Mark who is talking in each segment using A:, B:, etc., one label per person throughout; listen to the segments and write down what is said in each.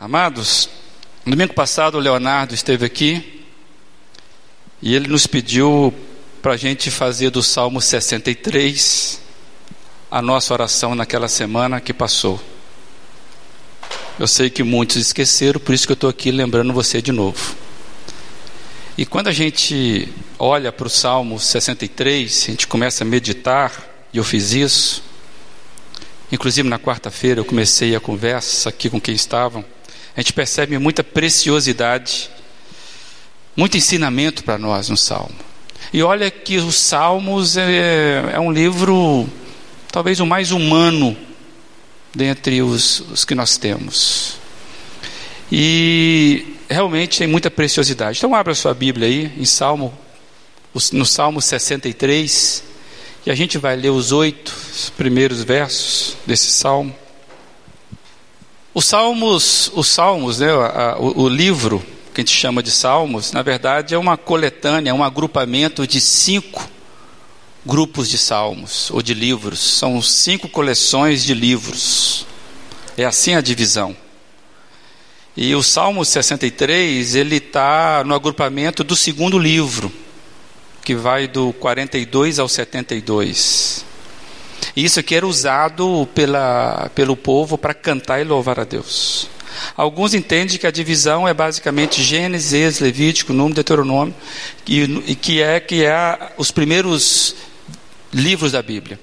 A: Amados, no domingo passado o Leonardo esteve aqui e ele nos pediu para a gente fazer do Salmo 63 a nossa oração naquela semana que passou. Eu sei que muitos esqueceram, por isso que eu estou aqui lembrando você de novo. E quando a gente olha para o Salmo 63, a gente começa a meditar, e eu fiz isso. Inclusive na quarta-feira eu comecei a conversa aqui com quem estavam a gente percebe muita preciosidade, muito ensinamento para nós no Salmo. E olha que os Salmos é, é um livro, talvez o mais humano dentre os, os que nós temos. E realmente tem muita preciosidade. Então abra sua Bíblia aí, em Salmo, no Salmo 63, e a gente vai ler os oito primeiros versos desse Salmo. Os Salmos, os Salmos, né, o, o livro que a gente chama de Salmos, na verdade é uma coletânea, um agrupamento de cinco grupos de salmos ou de livros. São cinco coleções de livros. É assim a divisão. E o Salmo 63, ele está no agrupamento do segundo livro, que vai do 42 ao 72. Isso aqui era usado pela, pelo povo para cantar e louvar a Deus. Alguns entendem que a divisão é basicamente Gênesis, Levítico, Número, Deuteronômio, e, e que é que é os primeiros livros da Bíblia.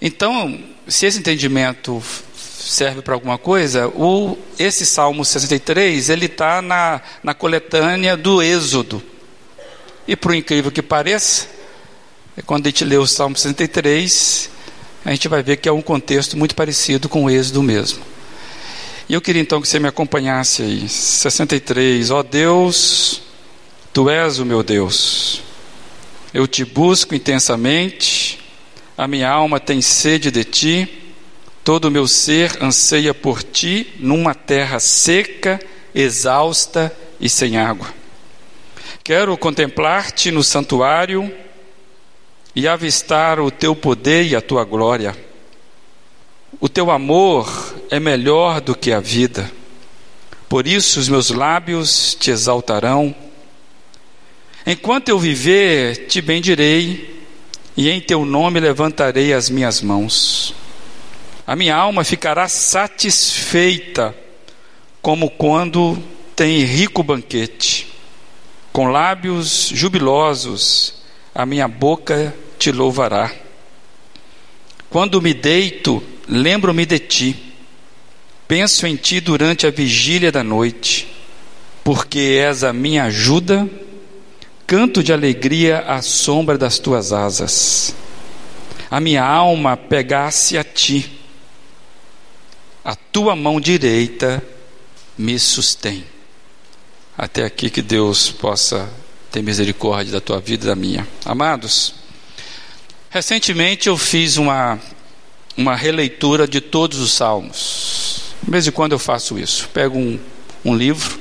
A: Então, se esse entendimento serve para alguma coisa, o, esse Salmo 63 ele está na, na coletânea do Êxodo. E por incrível que pareça, quando a gente lê o Salmo 63, a gente vai ver que é um contexto muito parecido com o êxodo mesmo. E eu queria então que você me acompanhasse aí. 63. Ó oh Deus, tu és o meu Deus. Eu te busco intensamente, a minha alma tem sede de ti, todo o meu ser anseia por ti numa terra seca, exausta e sem água. Quero contemplar-te no santuário e avistar o teu poder e a tua glória. O teu amor é melhor do que a vida. Por isso os meus lábios te exaltarão. Enquanto eu viver, te bendirei, e em teu nome levantarei as minhas mãos. A minha alma ficará satisfeita, como quando tem rico banquete. Com lábios jubilosos, a minha boca te louvará. Quando me deito, lembro-me de ti. Penso em ti durante a vigília da noite, porque és a minha ajuda. Canto de alegria à sombra das tuas asas. A minha alma pegasse a ti. A tua mão direita me sustém. Até aqui que Deus possa ter misericórdia da tua vida e da minha. Amados, Recentemente eu fiz uma, uma releitura de todos os salmos. De vez em quando eu faço isso. Pego um, um livro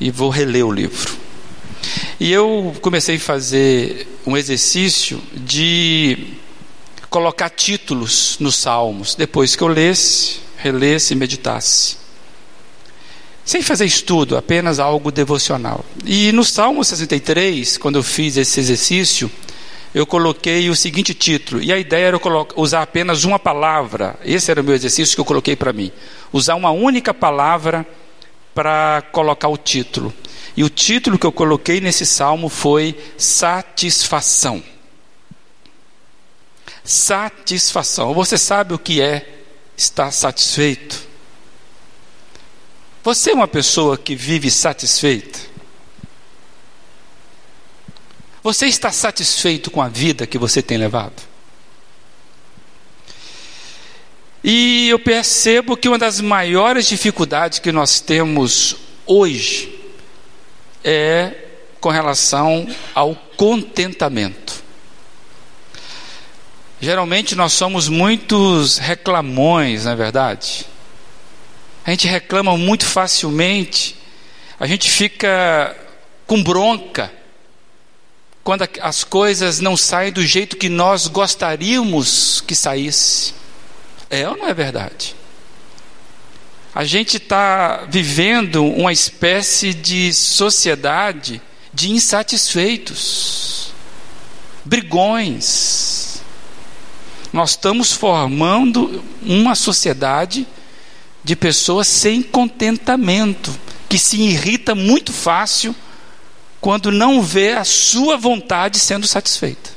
A: e vou reler o livro. E eu comecei a fazer um exercício de colocar títulos nos salmos, depois que eu lesse, relesse e meditasse. Sem fazer estudo, apenas algo devocional. E no Salmo 63, quando eu fiz esse exercício, eu coloquei o seguinte título, e a ideia era usar apenas uma palavra, esse era o meu exercício que eu coloquei para mim, usar uma única palavra para colocar o título. E o título que eu coloquei nesse salmo foi satisfação. Satisfação. Você sabe o que é estar satisfeito? Você é uma pessoa que vive satisfeita? Você está satisfeito com a vida que você tem levado? E eu percebo que uma das maiores dificuldades que nós temos hoje é com relação ao contentamento. Geralmente nós somos muitos reclamões, não é verdade? A gente reclama muito facilmente, a gente fica com bronca quando as coisas não saem do jeito que nós gostaríamos que saísse. É ou não é verdade? A gente está vivendo uma espécie de sociedade de insatisfeitos, brigões. Nós estamos formando uma sociedade de pessoas sem contentamento, que se irrita muito fácil quando não vê a sua vontade sendo satisfeita.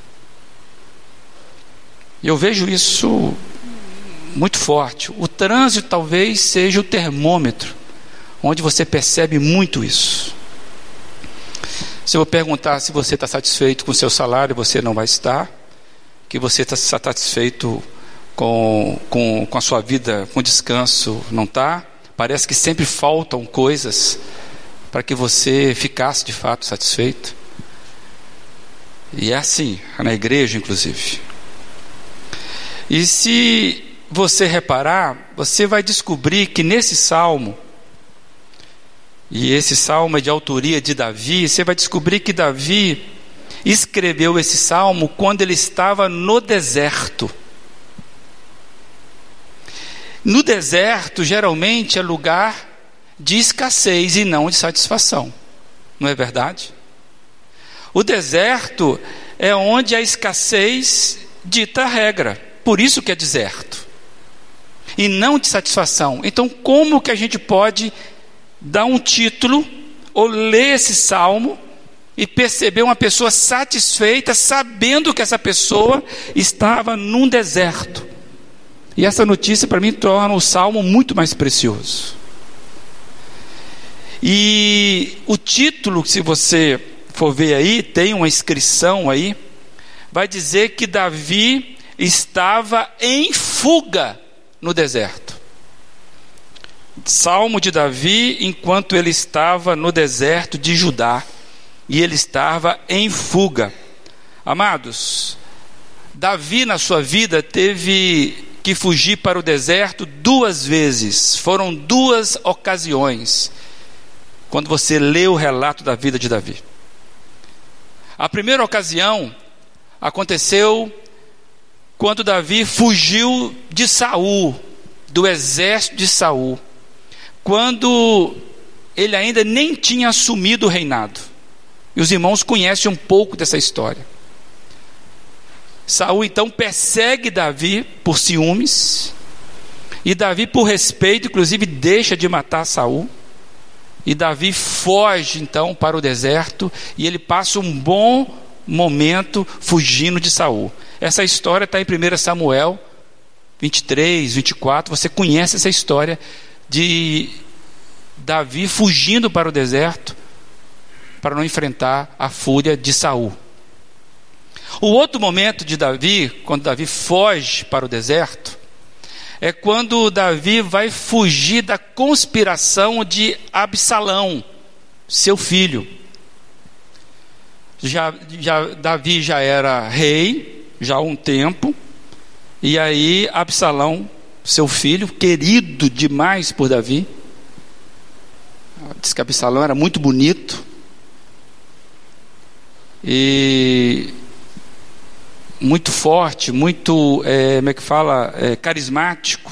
A: Eu vejo isso muito forte. O trânsito talvez seja o termômetro, onde você percebe muito isso. Se eu perguntar se você está satisfeito com o seu salário, você não vai estar. Que você está satisfeito com, com, com a sua vida, com descanso, não está. Parece que sempre faltam coisas para que você ficasse de fato satisfeito. E é assim, na igreja, inclusive. E se você reparar, você vai descobrir que nesse salmo, e esse salmo é de autoria de Davi, você vai descobrir que Davi escreveu esse salmo quando ele estava no deserto. No deserto, geralmente, é lugar de escassez e não de satisfação. Não é verdade? O deserto é onde a escassez dita a regra. Por isso que é deserto. E não de satisfação. Então, como que a gente pode dar um título ou ler esse salmo e perceber uma pessoa satisfeita, sabendo que essa pessoa estava num deserto? E essa notícia para mim torna o salmo muito mais precioso. E o título, se você for ver aí, tem uma inscrição aí, vai dizer que Davi estava em fuga no deserto. Salmo de Davi, enquanto ele estava no deserto de Judá, e ele estava em fuga. Amados, Davi na sua vida teve que fugir para o deserto duas vezes, foram duas ocasiões, quando você lê o relato da vida de Davi. A primeira ocasião aconteceu quando Davi fugiu de Saul, do exército de Saul, quando ele ainda nem tinha assumido o reinado. E os irmãos conhecem um pouco dessa história. Saul então persegue Davi por ciúmes, e Davi, por respeito, inclusive deixa de matar Saul. E Davi foge então para o deserto e ele passa um bom momento fugindo de Saul. Essa história está em 1 Samuel 23, 24. Você conhece essa história de Davi fugindo para o deserto para não enfrentar a fúria de Saul. O outro momento de Davi, quando Davi foge para o deserto, é quando Davi vai fugir da conspiração de Absalão, seu filho. Já, já, Davi já era rei, já há um tempo, e aí Absalão, seu filho, querido demais por Davi, diz que Absalão era muito bonito, e muito forte, muito, é, como é que fala, é, carismático.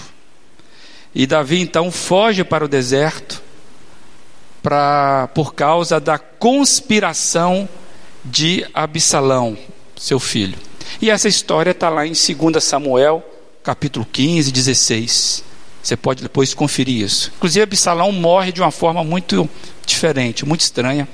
A: E Davi então foge para o deserto pra, por causa da conspiração de Absalão, seu filho. E essa história está lá em 2 Samuel, capítulo 15, 16. Você pode depois conferir isso. Inclusive, Absalão morre de uma forma muito diferente, muito estranha.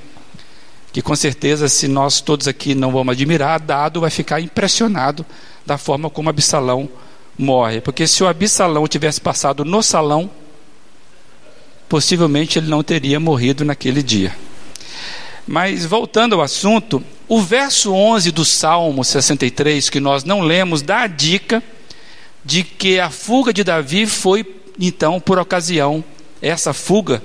A: Que com certeza, se nós todos aqui não vamos admirar, Dado vai ficar impressionado da forma como Absalão morre. Porque se o Absalão tivesse passado no salão, possivelmente ele não teria morrido naquele dia. Mas voltando ao assunto, o verso 11 do Salmo 63, que nós não lemos, dá a dica de que a fuga de Davi foi, então, por ocasião, essa fuga,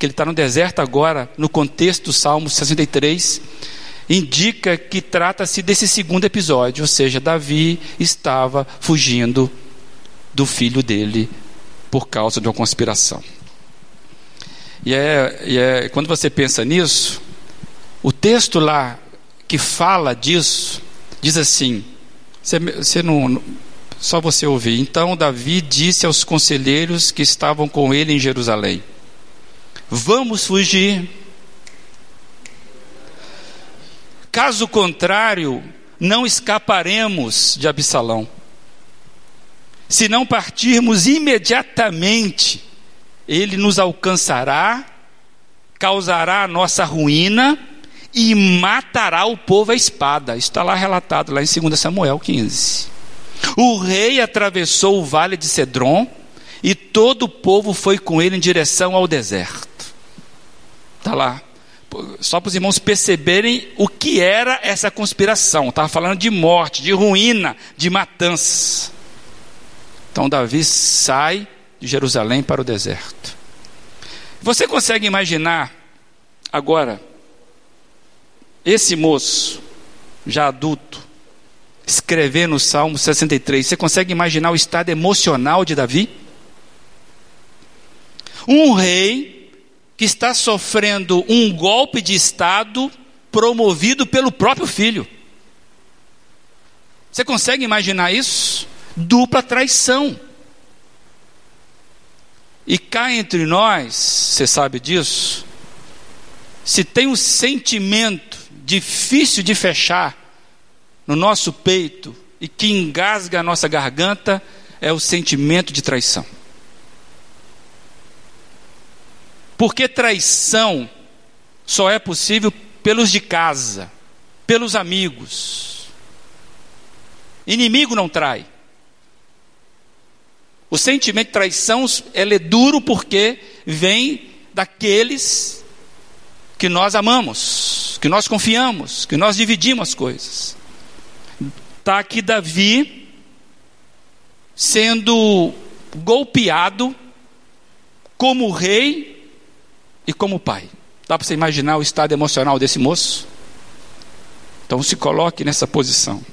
A: que ele está no deserto agora, no contexto do Salmo 63, indica que trata-se desse segundo episódio, ou seja, Davi estava fugindo do filho dele por causa de uma conspiração. E, é, e é, quando você pensa nisso, o texto lá que fala disso diz assim: você, não, só você ouvir. Então Davi disse aos conselheiros que estavam com ele em Jerusalém: Vamos fugir. Caso contrário, não escaparemos de Absalão. Se não partirmos imediatamente, ele nos alcançará, causará a nossa ruína e matará o povo à espada. Está lá relatado, lá em 2 Samuel 15. O rei atravessou o vale de Cedron e todo o povo foi com ele em direção ao deserto. Está lá. Só para os irmãos perceberem o que era essa conspiração. Estava falando de morte, de ruína, de matança. Então Davi sai de Jerusalém para o deserto. Você consegue imaginar agora esse moço, já adulto, escrevendo o Salmo 63, você consegue imaginar o estado emocional de Davi? Um rei que está sofrendo um golpe de Estado promovido pelo próprio filho. Você consegue imaginar isso? Dupla traição. E cá entre nós, você sabe disso, se tem um sentimento difícil de fechar no nosso peito e que engasga a nossa garganta é o sentimento de traição. Porque traição só é possível pelos de casa, pelos amigos. Inimigo não trai. O sentimento de traição é duro porque vem daqueles que nós amamos, que nós confiamos, que nós dividimos as coisas. Está aqui Davi sendo golpeado como rei e como pai. Dá para você imaginar o estado emocional desse moço? Então se coloque nessa posição.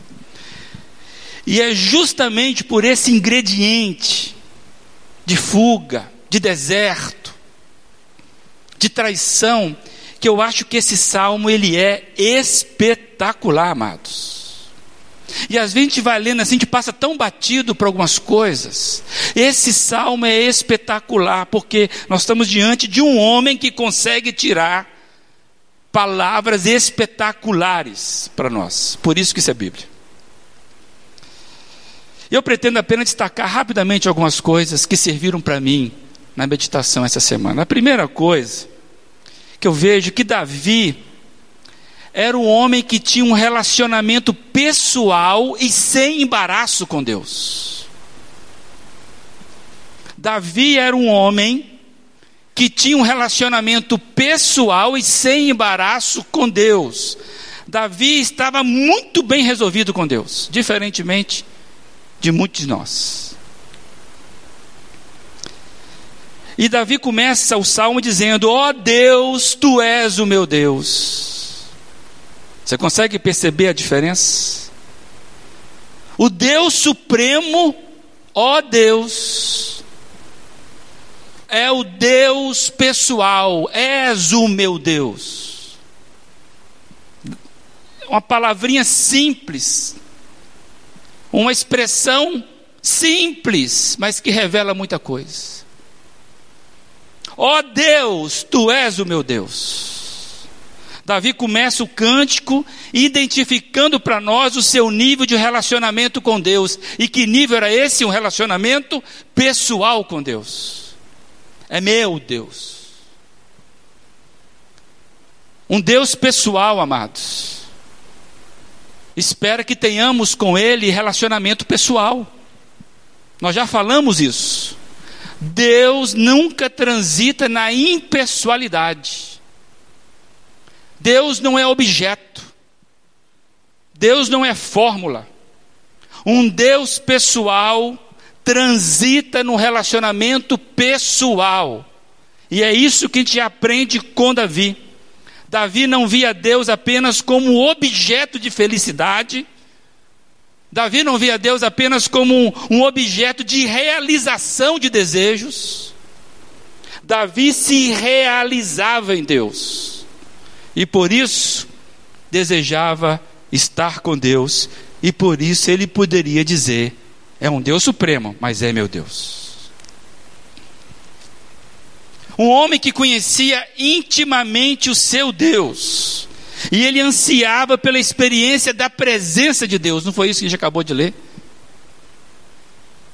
A: E é justamente por esse ingrediente de fuga, de deserto, de traição, que eu acho que esse salmo ele é espetacular, amados. E às vezes a gente vai lendo assim, a gente passa tão batido por algumas coisas. Esse salmo é espetacular, porque nós estamos diante de um homem que consegue tirar palavras espetaculares para nós. Por isso que isso é Bíblia. Eu pretendo apenas destacar rapidamente algumas coisas que serviram para mim na meditação essa semana. A primeira coisa que eu vejo que Davi era um homem que tinha um relacionamento pessoal e sem embaraço com Deus. Davi era um homem que tinha um relacionamento pessoal e sem embaraço com Deus. Davi estava muito bem resolvido com Deus, diferentemente de muitos de nós. E Davi começa o salmo dizendo: Ó oh Deus, tu és o meu Deus. Você consegue perceber a diferença? O Deus Supremo, ó Deus, é o Deus pessoal, és o meu Deus. Uma palavrinha simples, uma expressão simples, mas que revela muita coisa. Ó Deus, tu és o meu Deus. Davi começa o cântico identificando para nós o seu nível de relacionamento com Deus. E que nível era esse? Um relacionamento pessoal com Deus. É meu Deus. Um Deus pessoal, amados espera que tenhamos com Ele relacionamento pessoal. Nós já falamos isso. Deus nunca transita na impessoalidade. Deus não é objeto. Deus não é fórmula. Um Deus pessoal transita no relacionamento pessoal. E é isso que a gente aprende com Davi. Davi não via Deus apenas como objeto de felicidade. Davi não via Deus apenas como um, objeto de realização de desejos. Davi se realizava em Deus. E por isso desejava estar com Deus. E por isso ele poderia dizer: É um Deus supremo, mas é meu Deus. Um homem que conhecia intimamente o seu Deus. E ele ansiava pela experiência da presença de Deus. Não foi isso que a gente acabou de ler?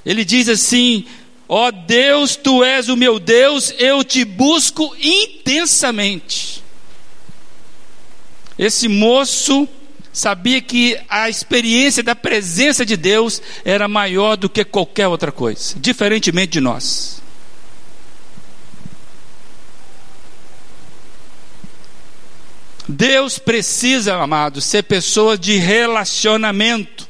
A: Ele diz assim: Ó oh Deus, tu és o meu Deus, eu te busco intensamente. Esse moço sabia que a experiência da presença de Deus era maior do que qualquer outra coisa, diferentemente de nós. Deus precisa, amados, ser pessoa de relacionamento.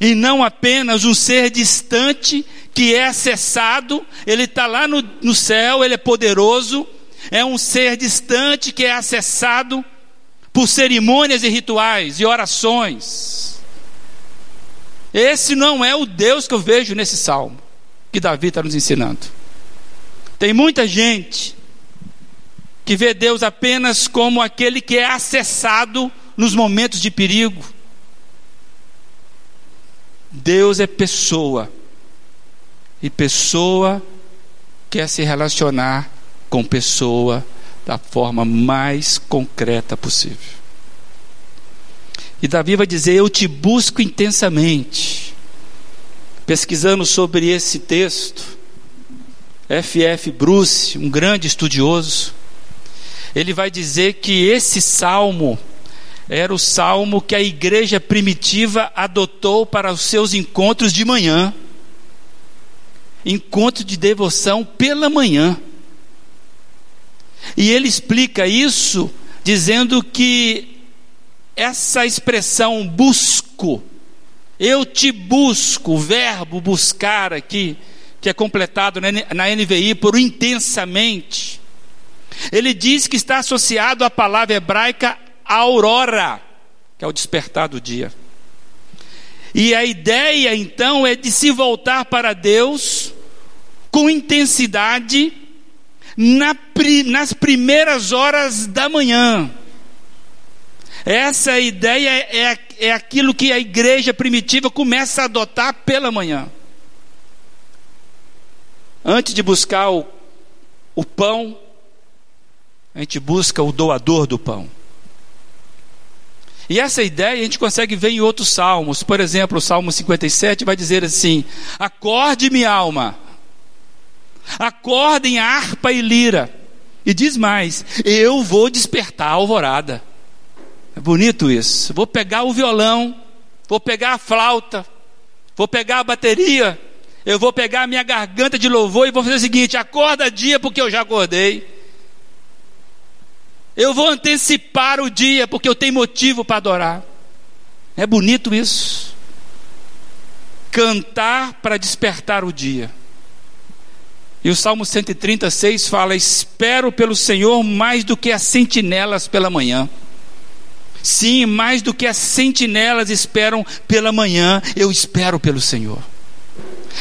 A: E não apenas um ser distante que é acessado, ele está lá no, no céu, ele é poderoso, é um ser distante que é acessado por cerimônias e rituais e orações. Esse não é o Deus que eu vejo nesse salmo que Davi está nos ensinando. Tem muita gente que vê Deus apenas como aquele que é acessado nos momentos de perigo. Deus é pessoa, e pessoa quer se relacionar com pessoa da forma mais concreta possível. E Davi vai dizer: Eu te busco intensamente. Pesquisando sobre esse texto, F.F. Bruce, um grande estudioso, ele vai dizer que esse salmo era o salmo que a igreja primitiva adotou para os seus encontros de manhã encontro de devoção pela manhã. E ele explica isso dizendo que essa expressão busco, eu te busco, o verbo buscar aqui, que é completado na NVI por intensamente, ele diz que está associado à palavra hebraica aurora, que é o despertar do dia. E a ideia então é de se voltar para Deus com intensidade na, nas primeiras horas da manhã. Essa ideia é, é aquilo que a igreja primitiva começa a adotar pela manhã. Antes de buscar o, o pão, a gente busca o doador do pão. E essa ideia a gente consegue ver em outros salmos. Por exemplo, o Salmo 57 vai dizer assim: Acorde, minha alma, acordem harpa e lira. E diz mais: Eu vou despertar a alvorada. É bonito isso. Vou pegar o violão, vou pegar a flauta, vou pegar a bateria, eu vou pegar a minha garganta de louvor e vou fazer o seguinte: acorda dia, porque eu já acordei. Eu vou antecipar o dia, porque eu tenho motivo para adorar. É bonito isso. Cantar para despertar o dia. E o Salmo 136 fala: Espero pelo Senhor mais do que as sentinelas pela manhã. Sim, mais do que as sentinelas esperam pela manhã, eu espero pelo Senhor.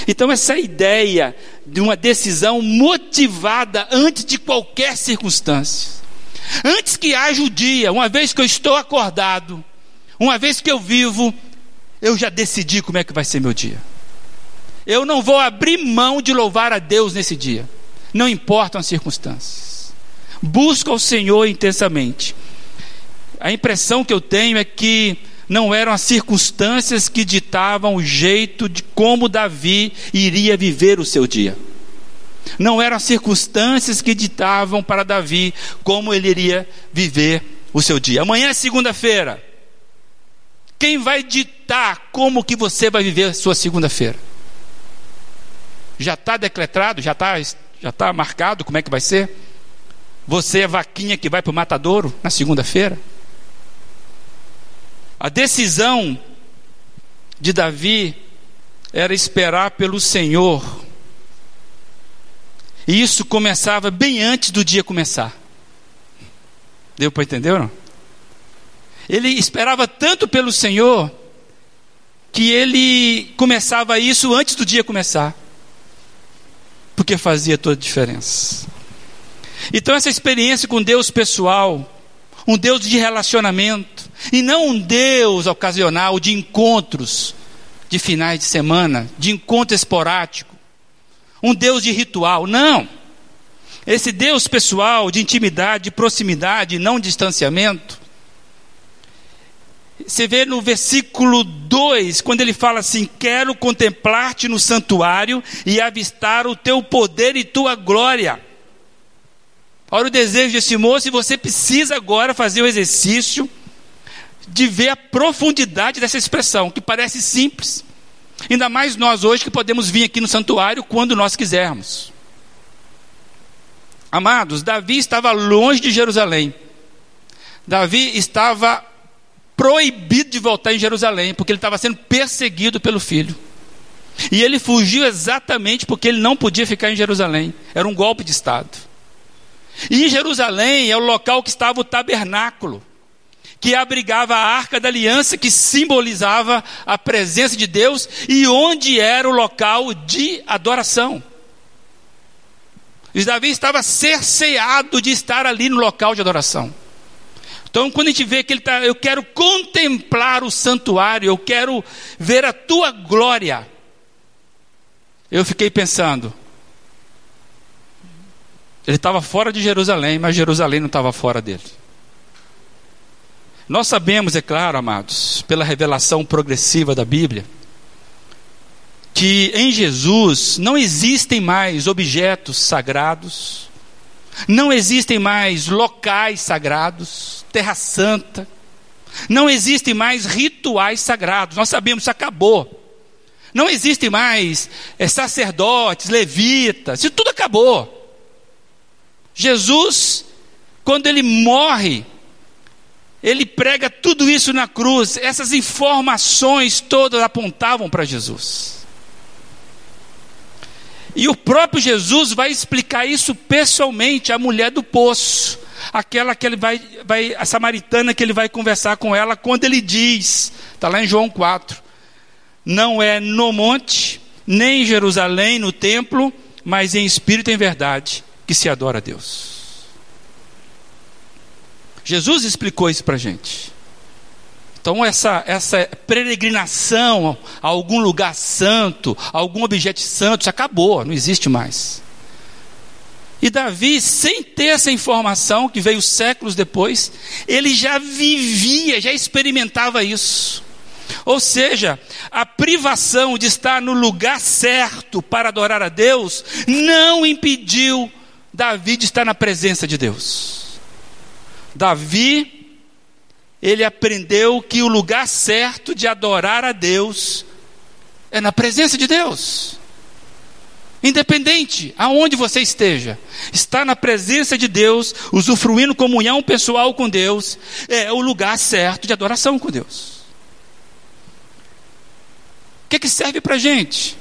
A: Então, essa ideia de uma decisão motivada antes de qualquer circunstância, antes que haja o dia, uma vez que eu estou acordado, uma vez que eu vivo, eu já decidi como é que vai ser meu dia. Eu não vou abrir mão de louvar a Deus nesse dia, não importam as circunstâncias. Busca o Senhor intensamente. A impressão que eu tenho é que não eram as circunstâncias que ditavam o jeito de como Davi iria viver o seu dia. Não eram as circunstâncias que ditavam para Davi como ele iria viver o seu dia. Amanhã é segunda-feira. Quem vai ditar como que você vai viver a sua segunda-feira? Já está decretado, já está já tá marcado como é que vai ser? Você é vaquinha que vai para o matadouro na segunda-feira? A decisão de Davi era esperar pelo Senhor. E isso começava bem antes do dia começar. Deu para entender não? Ele esperava tanto pelo Senhor que ele começava isso antes do dia começar porque fazia toda a diferença. Então, essa experiência com Deus pessoal, um Deus de relacionamento, e não um Deus ocasional de encontros de finais de semana, de encontro esporádico, um Deus de ritual. Não. Esse Deus pessoal, de intimidade, de proximidade, não distanciamento. Você vê no versículo 2, quando ele fala assim: Quero contemplar-te no santuário e avistar o teu poder e tua glória. Olha o desejo desse moço, e você precisa agora fazer o exercício de ver a profundidade dessa expressão, que parece simples. Ainda mais nós hoje que podemos vir aqui no santuário quando nós quisermos. Amados, Davi estava longe de Jerusalém. Davi estava proibido de voltar em Jerusalém, porque ele estava sendo perseguido pelo filho. E ele fugiu exatamente porque ele não podia ficar em Jerusalém. Era um golpe de Estado. E em Jerusalém é o local que estava o tabernáculo, que abrigava a arca da aliança, que simbolizava a presença de Deus, e onde era o local de adoração. E Davi estava cerceado de estar ali no local de adoração. Então, quando a gente vê que ele está, eu quero contemplar o santuário, eu quero ver a tua glória. Eu fiquei pensando, ele estava fora de Jerusalém, mas Jerusalém não estava fora dele. Nós sabemos, é claro, amados, pela revelação progressiva da Bíblia, que em Jesus não existem mais objetos sagrados, não existem mais locais sagrados, terra santa, não existem mais rituais sagrados, nós sabemos, isso acabou. Não existem mais é, sacerdotes, levitas, isso tudo acabou. Jesus, quando ele morre, ele prega tudo isso na cruz, essas informações todas apontavam para Jesus. E o próprio Jesus vai explicar isso pessoalmente à mulher do poço, aquela que ele vai, vai, a samaritana que ele vai conversar com ela, quando ele diz, está lá em João 4, não é no monte, nem em Jerusalém, no templo, mas em espírito e em verdade, que se adora a Deus. Jesus explicou isso para a gente. Então, essa, essa peregrinação a algum lugar santo, a algum objeto santo, acabou, não existe mais. E Davi, sem ter essa informação, que veio séculos depois, ele já vivia, já experimentava isso. Ou seja, a privação de estar no lugar certo para adorar a Deus não impediu Davi de estar na presença de Deus. Davi ele aprendeu que o lugar certo de adorar a Deus é na presença de Deus. Independente aonde você esteja, estar na presença de Deus, usufruindo comunhão pessoal com Deus, é o lugar certo de adoração com Deus. O que, que serve para gente?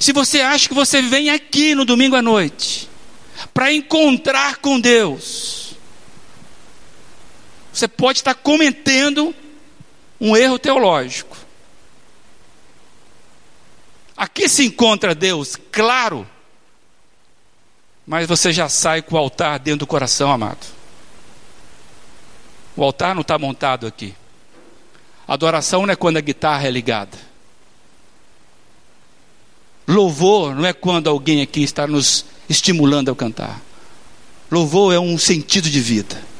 A: Se você acha que você vem aqui no domingo à noite para encontrar com Deus, você pode estar cometendo um erro teológico. Aqui se encontra Deus, claro, mas você já sai com o altar dentro do coração, amado. O altar não está montado aqui. Adoração não é quando a guitarra é ligada. Louvor não é quando alguém aqui está nos estimulando a cantar. Louvor é um sentido de vida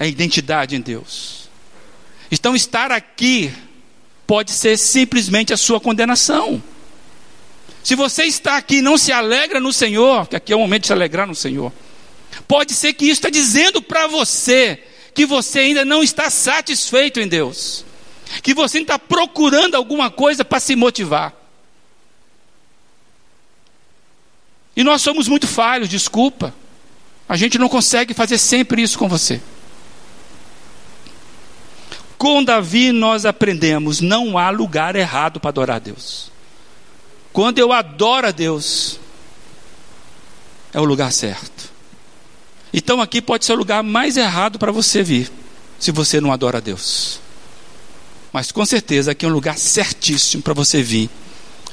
A: a identidade em Deus. Então, estar aqui pode ser simplesmente a sua condenação. Se você está aqui e não se alegra no Senhor, que aqui é o momento de se alegrar no Senhor, pode ser que isso está dizendo para você que você ainda não está satisfeito em Deus, que você está procurando alguma coisa para se motivar. E nós somos muito falhos, desculpa. A gente não consegue fazer sempre isso com você. Com Davi nós aprendemos: não há lugar errado para adorar a Deus. Quando eu adoro a Deus, é o lugar certo. Então aqui pode ser o lugar mais errado para você vir, se você não adora a Deus. Mas com certeza aqui é um lugar certíssimo para você vir,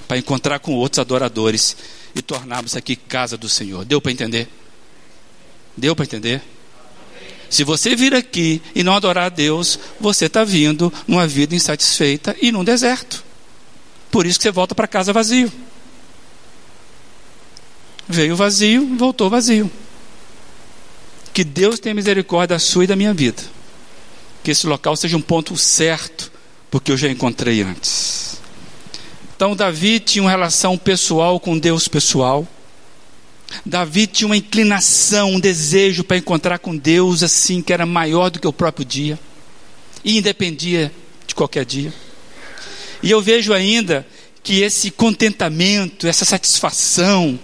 A: para encontrar com outros adoradores e tornarmos aqui casa do Senhor. Deu para entender? Deu para entender? Se você vir aqui e não adorar a Deus, você está vindo numa vida insatisfeita e num deserto. Por isso que você volta para casa vazio. Veio vazio, voltou vazio. Que Deus tenha misericórdia da sua e da minha vida. Que esse local seja um ponto certo, porque eu já encontrei antes. Então, Davi tinha uma relação pessoal com Deus pessoal. Davi tinha uma inclinação, um desejo para encontrar com Deus, assim, que era maior do que o próprio dia, e independia de qualquer dia. E eu vejo ainda que esse contentamento, essa satisfação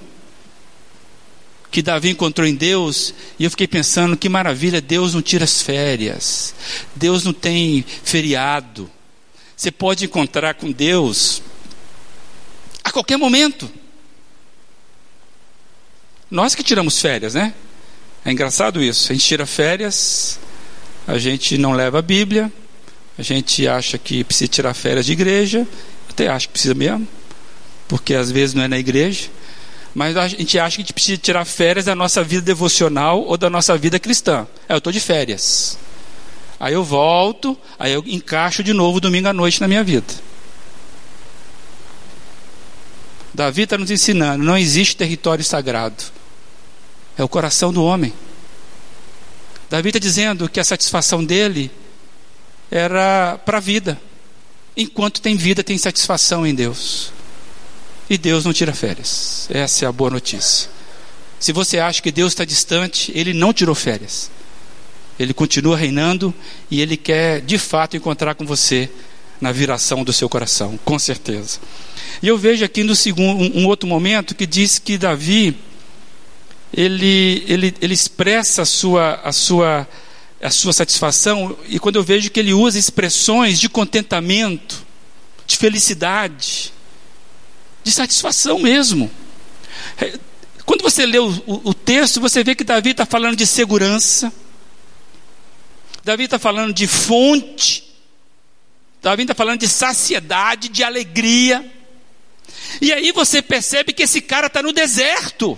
A: que Davi encontrou em Deus, e eu fiquei pensando que maravilha, Deus não tira as férias, Deus não tem feriado. Você pode encontrar com Deus a qualquer momento. Nós que tiramos férias, né? É engraçado isso. A gente tira férias, a gente não leva a Bíblia, a gente acha que precisa tirar férias de igreja, até acho que precisa mesmo, porque às vezes não é na igreja, mas a gente acha que a gente precisa tirar férias da nossa vida devocional ou da nossa vida cristã. É, eu estou de férias. Aí eu volto, aí eu encaixo de novo domingo à noite na minha vida. Davi está nos ensinando: não existe território sagrado, é o coração do homem. Davi está dizendo que a satisfação dele era para a vida. Enquanto tem vida, tem satisfação em Deus. E Deus não tira férias. Essa é a boa notícia. Se você acha que Deus está distante, Ele não tirou férias. Ele continua reinando e Ele quer de fato encontrar com você na viração do seu coração, com certeza. E eu vejo aqui no segundo, um outro momento que diz que Davi ele, ele, ele expressa a sua, a sua a sua satisfação, e quando eu vejo que ele usa expressões de contentamento, de felicidade, de satisfação mesmo. É, quando você lê o, o, o texto, você vê que Davi está falando de segurança, Davi está falando de fonte, Davi está falando de saciedade, de alegria. E aí você percebe que esse cara está no deserto.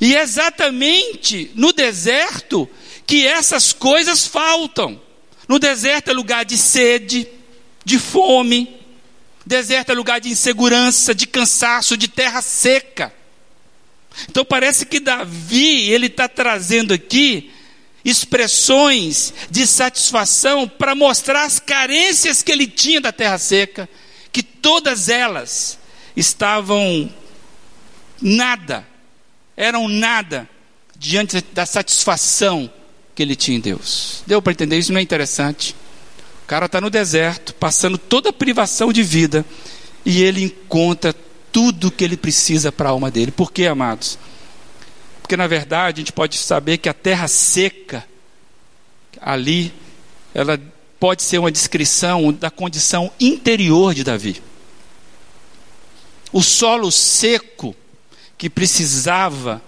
A: E exatamente no deserto que essas coisas faltam. No deserto é lugar de sede, de fome. Deserto é lugar de insegurança, de cansaço, de terra seca. Então parece que Davi ele está trazendo aqui expressões de satisfação para mostrar as carências que ele tinha da terra seca, que todas elas estavam nada, eram nada diante da satisfação que ele tinha em Deus. Deu para entender? Isso não é interessante. O cara está no deserto, passando toda a privação de vida, e ele encontra tudo que ele precisa para a alma dele. Por quê, amados? Porque na verdade a gente pode saber que a terra seca, ali, ela pode ser uma descrição da condição interior de Davi. O solo seco que precisava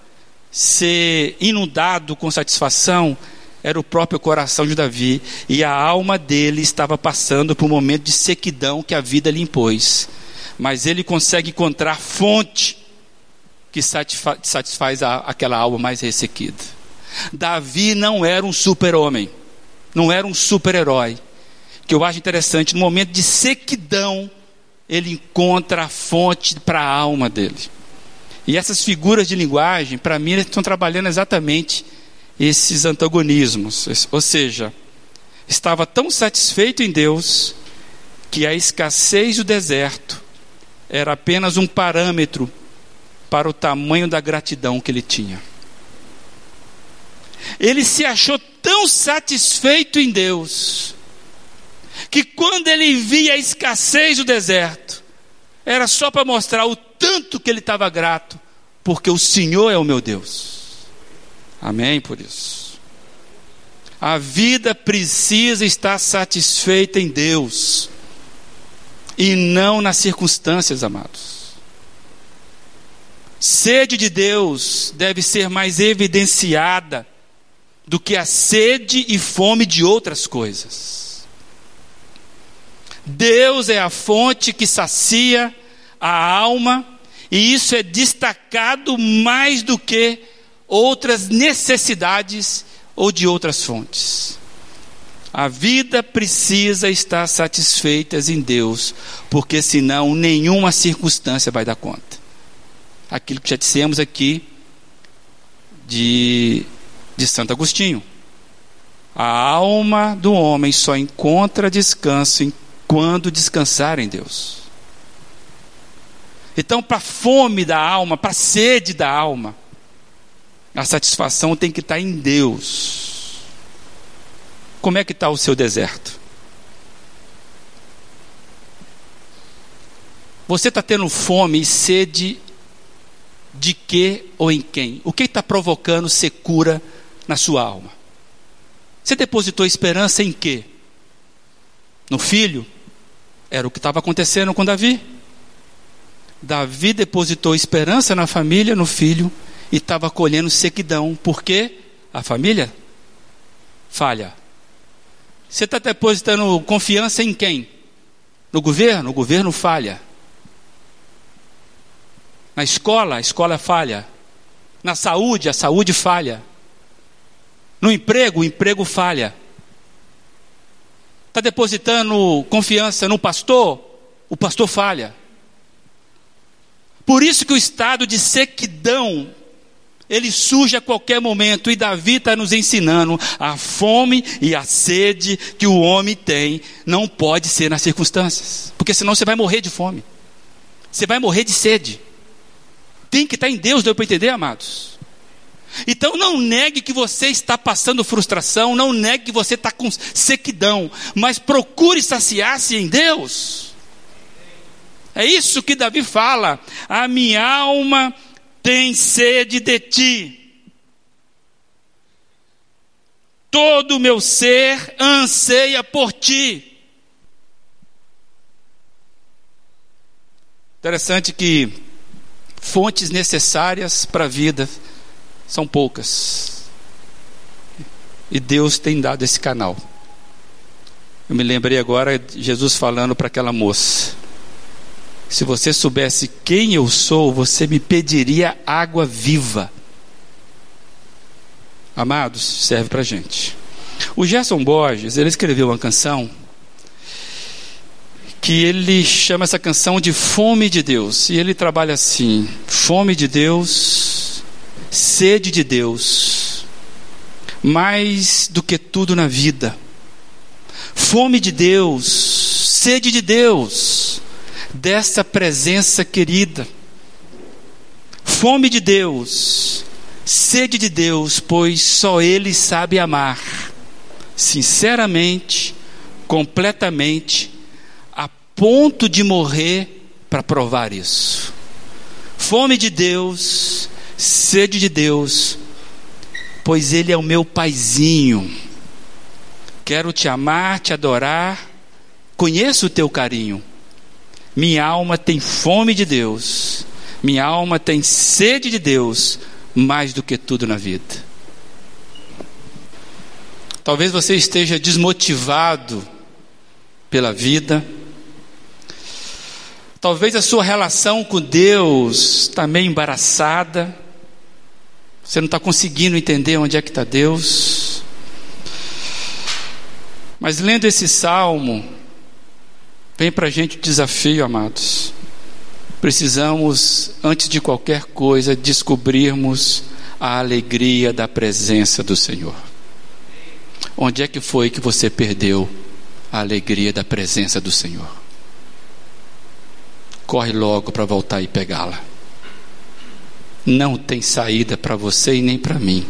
A: ser inundado com satisfação era o próprio coração de Davi, e a alma dele estava passando por um momento de sequidão que a vida lhe impôs. Mas ele consegue encontrar fonte que satisfaz, satisfaz a, aquela alma mais ressequida. Davi não era um super-homem, não era um super-herói. Que eu acho interessante, no momento de sequidão, ele encontra a fonte para a alma dele. E essas figuras de linguagem, para mim, estão trabalhando exatamente esses antagonismos. Ou seja, estava tão satisfeito em Deus que a escassez do deserto era apenas um parâmetro para o tamanho da gratidão que ele tinha. Ele se achou tão satisfeito em Deus, que quando ele via a escassez do deserto, era só para mostrar o tanto que ele estava grato, porque o Senhor é o meu Deus. Amém por isso. A vida precisa estar satisfeita em Deus e não nas circunstâncias, amados. Sede de Deus deve ser mais evidenciada do que a sede e fome de outras coisas. Deus é a fonte que sacia a alma, e isso é destacado mais do que outras necessidades ou de outras fontes. A vida precisa estar satisfeita em Deus, porque senão nenhuma circunstância vai dar conta. Aquilo que já dissemos aqui de, de Santo Agostinho. A alma do homem só encontra descanso quando descansar em Deus. Então, para a fome da alma, para a sede da alma, a satisfação tem que estar em Deus. Como é que está o seu deserto? Você está tendo fome e sede de que ou em quem? O que está provocando secura na sua alma? Você depositou esperança em quê? No filho? Era o que estava acontecendo com Davi. Davi depositou esperança na família, no filho, e estava colhendo sequidão. Por quê? A família falha. Você está depositando confiança em quem? No governo? O governo falha. Na escola, a escola falha. Na saúde, a saúde falha. No emprego, o emprego falha. Está depositando confiança no pastor? O pastor falha. Por isso que o estado de sequidão ele surge a qualquer momento, e Davi está nos ensinando a fome e a sede que o homem tem não pode ser nas circunstâncias, porque senão você vai morrer de fome, você vai morrer de sede. Tem que estar em Deus, deu para entender, amados? Então não negue que você está passando frustração, não negue que você está com sequidão, mas procure saciar-se em Deus. É isso que Davi fala. A minha alma tem sede de ti. Todo o meu ser anseia por ti. Interessante que fontes necessárias para a vida são poucas. E Deus tem dado esse canal. Eu me lembrei agora de Jesus falando para aquela moça: Se você soubesse quem eu sou, você me pediria água viva. Amados, serve para gente. O Gerson Borges, ele escreveu uma canção que ele chama essa canção de Fome de Deus. E ele trabalha assim: Fome de Deus, sede de Deus, mais do que tudo na vida. Fome de Deus, sede de Deus, dessa presença querida. Fome de Deus, sede de Deus, pois só Ele sabe amar, sinceramente, completamente ponto de morrer para provar isso. Fome de Deus, sede de Deus, pois Ele é o meu paizinho. Quero te amar, te adorar, conheço o teu carinho. Minha alma tem fome de Deus, minha alma tem sede de Deus, mais do que tudo na vida. Talvez você esteja desmotivado pela vida, Talvez a sua relação com Deus está meio embaraçada. Você não está conseguindo entender onde é que está Deus. Mas lendo esse salmo, vem para a gente o desafio, amados. Precisamos, antes de qualquer coisa, descobrirmos a alegria da presença do Senhor. Onde é que foi que você perdeu a alegria da presença do Senhor? corre logo para voltar e pegá-la. Não tem saída para você e nem para mim,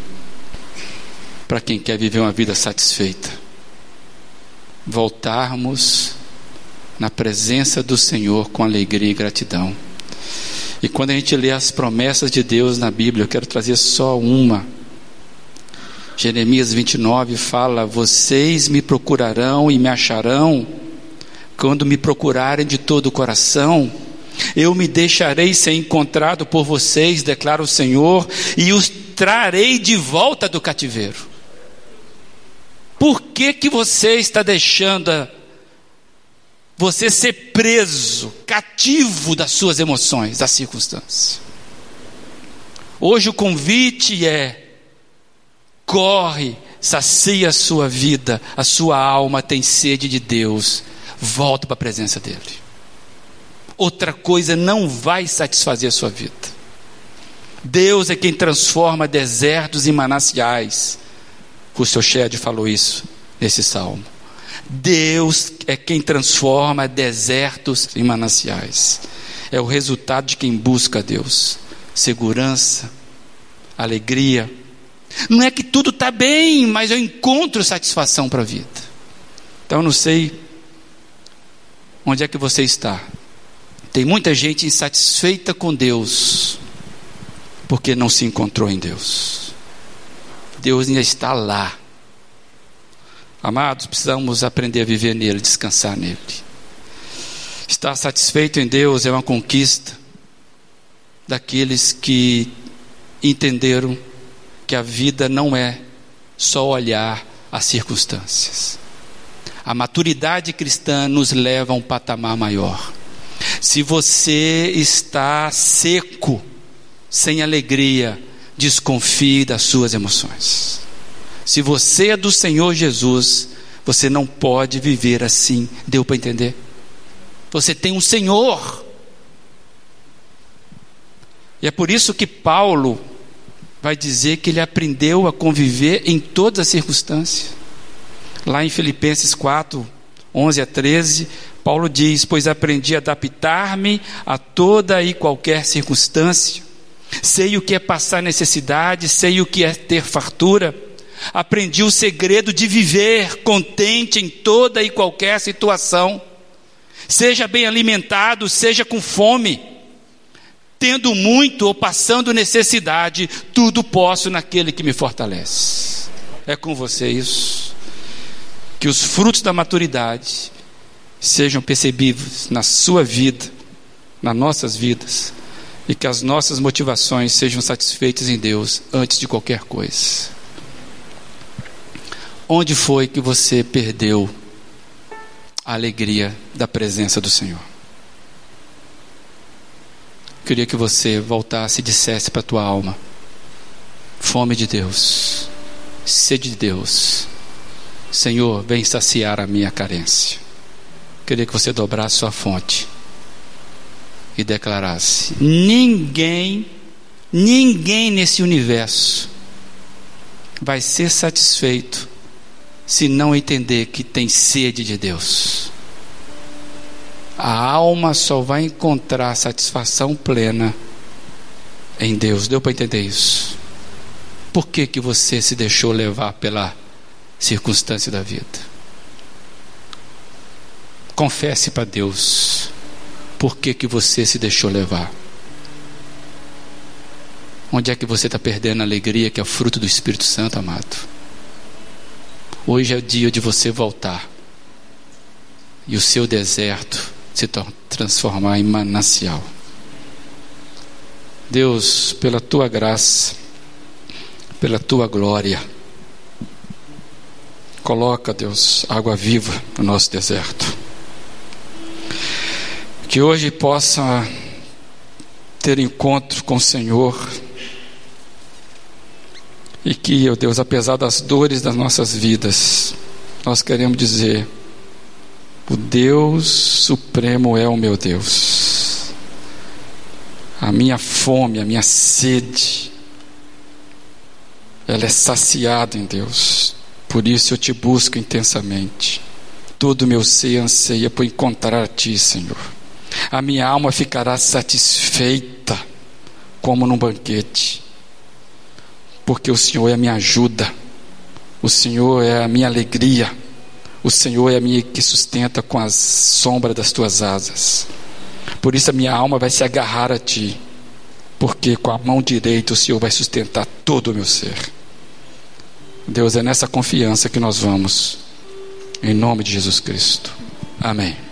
A: para quem quer viver uma vida satisfeita. Voltarmos na presença do Senhor com alegria e gratidão. E quando a gente lê as promessas de Deus na Bíblia, eu quero trazer só uma. Jeremias 29 fala: Vocês me procurarão e me acharão quando me procurarem de todo o coração. Eu me deixarei ser encontrado por vocês, declara o Senhor, e os trarei de volta do cativeiro. Por que que você está deixando você ser preso, cativo das suas emoções, das circunstâncias? Hoje o convite é corre, sacia a sua vida, a sua alma tem sede de Deus, volta para a presença dEle. Outra coisa não vai satisfazer a sua vida. Deus é quem transforma desertos em mananciais. O seu Shed falou isso nesse salmo. Deus é quem transforma desertos em mananciais. É o resultado de quem busca Deus. Segurança, alegria. Não é que tudo está bem, mas eu encontro satisfação para a vida. Então eu não sei onde é que você está. Tem muita gente insatisfeita com Deus, porque não se encontrou em Deus. Deus ainda está lá. Amados, precisamos aprender a viver nele, descansar nele. Estar satisfeito em Deus é uma conquista daqueles que entenderam que a vida não é só olhar as circunstâncias. A maturidade cristã nos leva a um patamar maior. Se você está seco, sem alegria, desconfie das suas emoções. Se você é do Senhor Jesus, você não pode viver assim. Deu para entender? Você tem um Senhor. E é por isso que Paulo vai dizer que ele aprendeu a conviver em todas as circunstâncias. Lá em Filipenses 4, 11 a 13, Paulo diz: Pois aprendi a adaptar-me a toda e qualquer circunstância sei o que é passar necessidade, sei o que é ter fartura. Aprendi o segredo de viver contente em toda e qualquer situação, seja bem alimentado, seja com fome, tendo muito ou passando necessidade, tudo posso naquele que me fortalece. É com você isso. Que os frutos da maturidade sejam percebidos na sua vida, nas nossas vidas e que as nossas motivações sejam satisfeitas em Deus antes de qualquer coisa. Onde foi que você perdeu a alegria da presença do Senhor? Queria que você voltasse e dissesse para a tua alma: fome de Deus, sede de Deus, Senhor, vem saciar a minha carência. Queria que você dobrasse sua fonte e declarasse: ninguém, ninguém nesse universo vai ser satisfeito se não entender que tem sede de Deus. A alma só vai encontrar satisfação plena em Deus. Deu para entender isso? Por que, que você se deixou levar pela circunstância da vida? Confesse para Deus por que, que você se deixou levar? Onde é que você está perdendo a alegria que é fruto do Espírito Santo, amado? Hoje é o dia de você voltar e o seu deserto se transformar em manancial. Deus, pela tua graça, pela tua glória, coloca, Deus, água viva no nosso deserto. Que hoje possa ter encontro com o Senhor. E que, ó Deus, apesar das dores das nossas vidas, nós queremos dizer: o Deus Supremo é o meu Deus. A minha fome, a minha sede, ela é saciada em Deus. Por isso eu te busco intensamente. Todo o meu ser anseia por encontrar a Ti, Senhor a minha alma ficará satisfeita, como num banquete, porque o Senhor é a minha ajuda, o Senhor é a minha alegria, o Senhor é a minha que sustenta com a sombra das tuas asas. Por isso a minha alma vai se agarrar a ti, porque com a mão direita o Senhor vai sustentar todo o meu ser. Deus, é nessa confiança que nós vamos, em nome de Jesus Cristo. Amém.